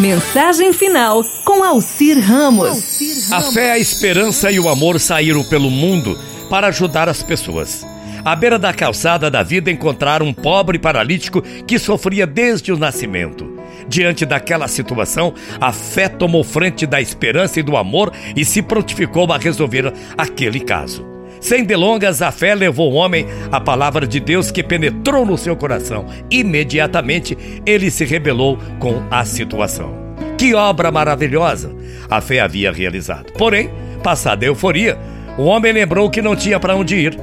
Mensagem final com Alcir Ramos. A fé, a esperança e o amor saíram pelo mundo para ajudar as pessoas. À beira da calçada da vida encontraram um pobre paralítico que sofria desde o nascimento. Diante daquela situação, a fé tomou frente da esperança e do amor e se prontificou a resolver aquele caso. Sem delongas, a fé levou o homem à palavra de Deus que penetrou no seu coração. Imediatamente, ele se rebelou com a situação. Que obra maravilhosa a fé havia realizado. Porém, passada a euforia, o homem lembrou que não tinha para onde ir.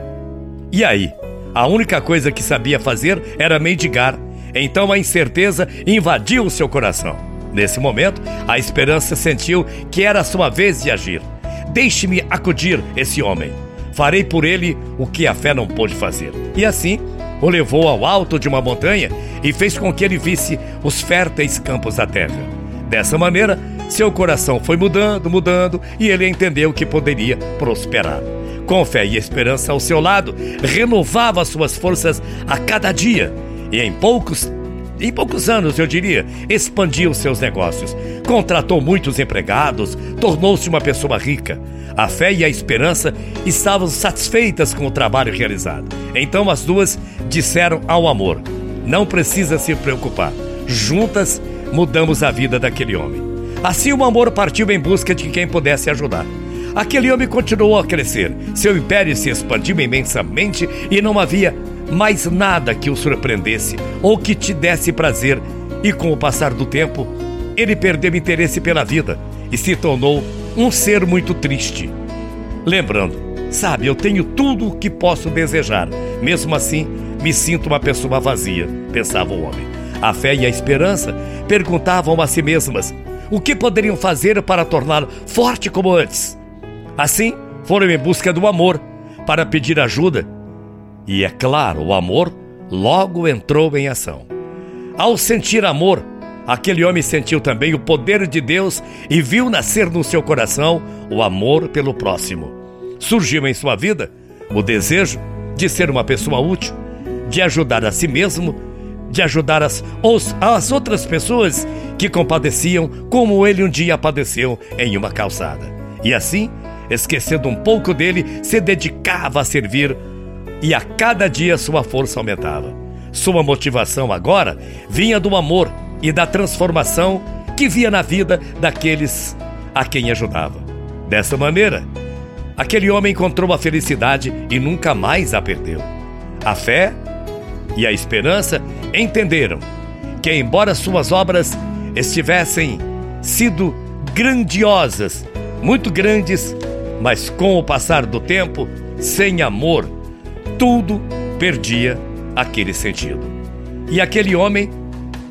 E aí? A única coisa que sabia fazer era mendigar. Então a incerteza invadiu o seu coração. Nesse momento, a esperança sentiu que era a sua vez de agir. Deixe-me acudir esse homem farei por ele o que a fé não pôde fazer. E assim o levou ao alto de uma montanha e fez com que ele visse os férteis campos da terra. Dessa maneira, seu coração foi mudando, mudando, e ele entendeu que poderia prosperar. Com fé e esperança ao seu lado, renovava suas forças a cada dia e em poucos em poucos anos, eu diria, expandiu seus negócios, contratou muitos empregados, tornou-se uma pessoa rica. A fé e a esperança estavam satisfeitas com o trabalho realizado. Então as duas disseram ao amor: Não precisa se preocupar, juntas mudamos a vida daquele homem. Assim o amor partiu em busca de quem pudesse ajudar. Aquele homem continuou a crescer, seu império se expandiu imensamente e não havia mais nada que o surpreendesse ou que te desse prazer, e com o passar do tempo, ele perdeu interesse pela vida e se tornou um ser muito triste. Lembrando, sabe, eu tenho tudo o que posso desejar, mesmo assim me sinto uma pessoa vazia, pensava o homem. A fé e a esperança perguntavam a si mesmas o que poderiam fazer para torná-lo forte como antes. Assim, foram em busca do amor para pedir ajuda e é claro, o amor logo entrou em ação. Ao sentir amor, aquele homem sentiu também o poder de Deus e viu nascer no seu coração o amor pelo próximo. Surgiu em sua vida o desejo de ser uma pessoa útil, de ajudar a si mesmo, de ajudar as, os, as outras pessoas que compadeciam como ele um dia padeceu em uma calçada. E assim, esquecendo um pouco dele, se dedicava a servir e a cada dia sua força aumentava. Sua motivação agora vinha do amor e da transformação que via na vida daqueles a quem ajudava. Dessa maneira, aquele homem encontrou a felicidade e nunca mais a perdeu. A fé e a esperança entenderam que, embora suas obras estivessem sido grandiosas, muito grandes, mas com o passar do tempo, sem amor, tudo perdia aquele sentido. E aquele homem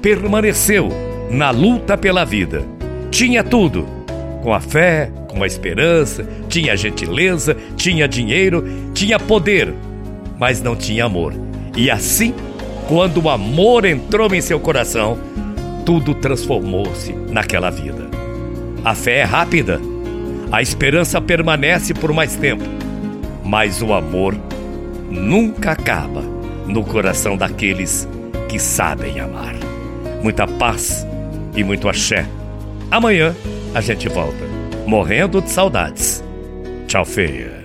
permaneceu na luta pela vida. Tinha tudo, com a fé, com a esperança, tinha gentileza, tinha dinheiro, tinha poder, mas não tinha amor. E assim, quando o amor entrou em seu coração, tudo transformou-se naquela vida. A fé é rápida, a esperança permanece por mais tempo, mas o amor nunca acaba no coração daqueles que sabem amar. Muita paz e muito axé. Amanhã a gente volta, morrendo de saudades. Tchau, feia.